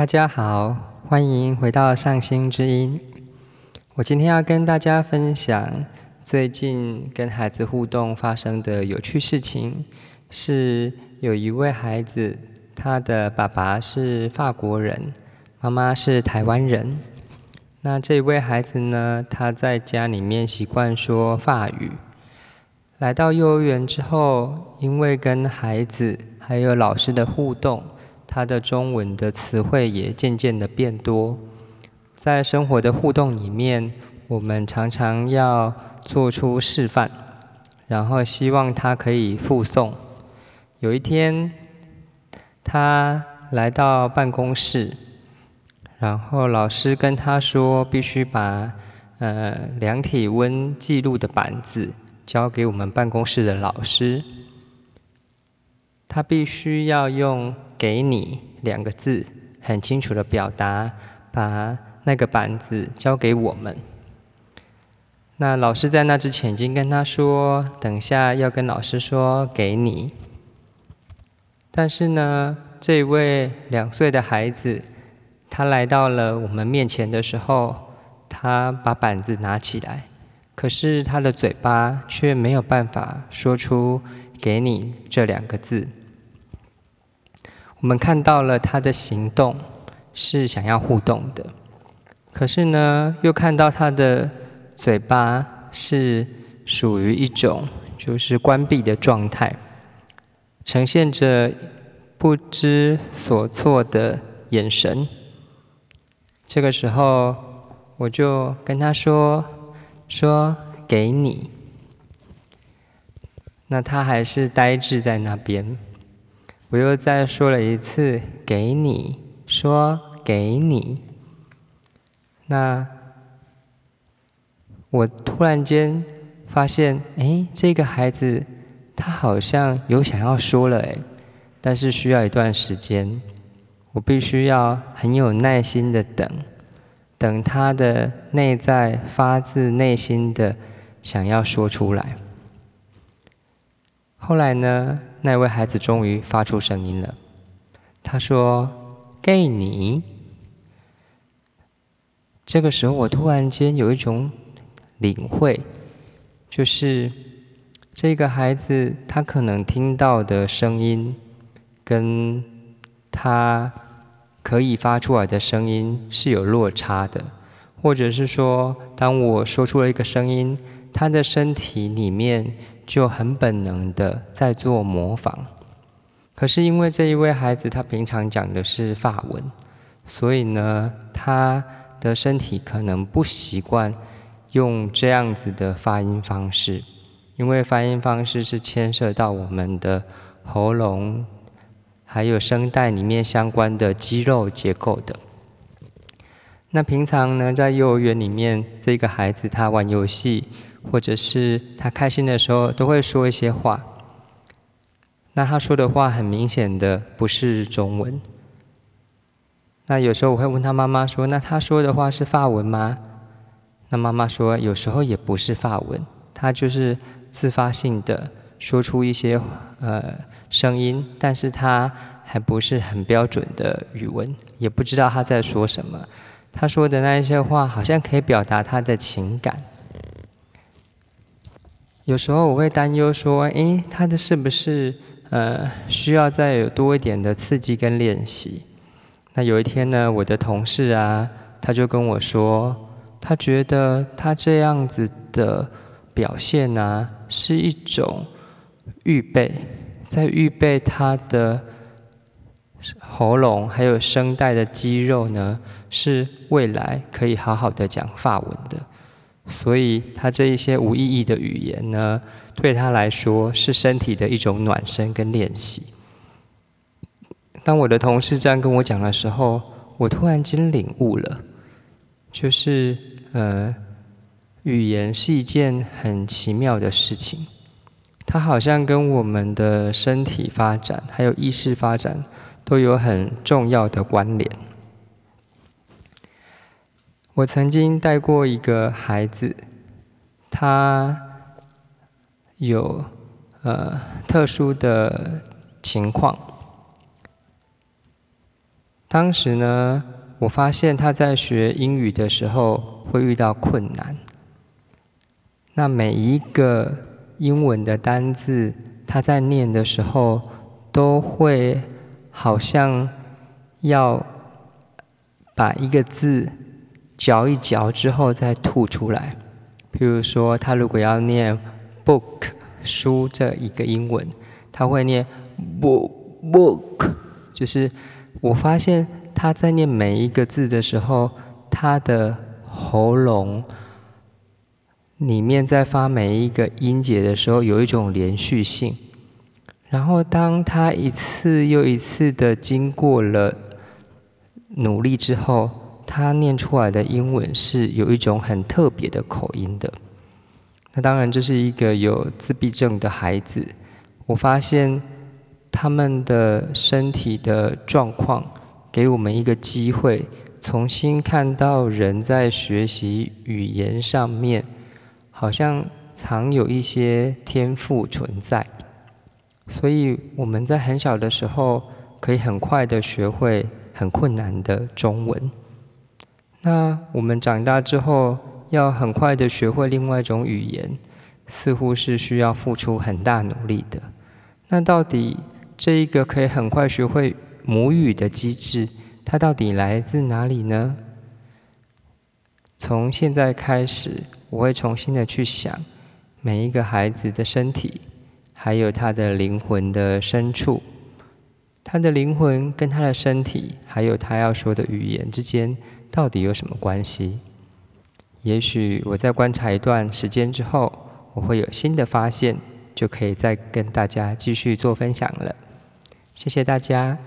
大家好，欢迎回到上心之音。我今天要跟大家分享最近跟孩子互动发生的有趣事情，是有一位孩子，他的爸爸是法国人，妈妈是台湾人。那这位孩子呢，他在家里面习惯说法语。来到幼儿园之后，因为跟孩子还有老师的互动，他的中文的词汇也渐渐的变多。在生活的互动里面，我们常常要做出示范，然后希望他可以附送。有一天，他来到办公室，然后老师跟他说，必须把呃量体温记录的板子。交给我们办公室的老师，他必须要用“给你”两个字，很清楚的表达，把那个板子交给我们。那老师在那之前已经跟他说，等下要跟老师说“给你”。但是呢，这位两岁的孩子，他来到了我们面前的时候，他把板子拿起来。可是他的嘴巴却没有办法说出“给你”这两个字。我们看到了他的行动是想要互动的，可是呢，又看到他的嘴巴是属于一种就是关闭的状态，呈现着不知所措的眼神。这个时候，我就跟他说。说给你，那他还是呆滞在那边。我又再说了一次给你，说给你。那我突然间发现，哎，这个孩子他好像有想要说了，哎，但是需要一段时间，我必须要很有耐心的等。等他的内在发自内心的想要说出来。后来呢，那位孩子终于发出声音了。他说：“给你。”这个时候，我突然间有一种领会，就是这个孩子他可能听到的声音，跟他。可以发出来的声音是有落差的，或者是说，当我说出了一个声音，他的身体里面就很本能的在做模仿。可是因为这一位孩子他平常讲的是法文，所以呢，他的身体可能不习惯用这样子的发音方式，因为发音方式是牵涉到我们的喉咙。还有声带里面相关的肌肉结构的。那平常呢，在幼儿园里面，这个孩子他玩游戏，或者是他开心的时候，都会说一些话。那他说的话很明显的不是中文。那有时候我会问他妈妈说：“那他说的话是法文吗？”那妈妈说：“有时候也不是法文，他就是自发性的说出一些呃。”声音，但是他还不是很标准的语文，也不知道他在说什么。他说的那一些话，好像可以表达他的情感。有时候我会担忧说，诶，他的是不是呃需要再有多一点的刺激跟练习？那有一天呢，我的同事啊，他就跟我说，他觉得他这样子的表现呢，是一种预备。在预备他的喉咙还有声带的肌肉呢，是未来可以好好的讲法文的。所以他这一些无意义的语言呢，对他来说是身体的一种暖身跟练习。当我的同事这样跟我讲的时候，我突然间领悟了，就是呃，语言是一件很奇妙的事情。它好像跟我们的身体发展还有意识发展都有很重要的关联。我曾经带过一个孩子，他有呃特殊的情况，当时呢，我发现他在学英语的时候会遇到困难。那每一个英文的单字，他在念的时候都会好像要把一个字嚼一嚼之后再吐出来。譬如说，他如果要念 book 书这一个英文，他会念 book book，就是我发现他在念每一个字的时候，他的喉咙里面在发每一个音节的时候有一种连续性。然后当他一次又一次的经过了努力之后，他念出来的英文是有一种很特别的口音的。那当然，这是一个有自闭症的孩子。我发现。他们的身体的状况，给我们一个机会，重新看到人在学习语言上面，好像藏有一些天赋存在。所以我们在很小的时候，可以很快的学会很困难的中文。那我们长大之后，要很快的学会另外一种语言，似乎是需要付出很大努力的。那到底？这一个可以很快学会母语的机制，它到底来自哪里呢？从现在开始，我会重新的去想每一个孩子的身体，还有他的灵魂的深处，他的灵魂跟他的身体，还有他要说的语言之间，到底有什么关系？也许我在观察一段时间之后，我会有新的发现，就可以再跟大家继续做分享了。谢谢大家。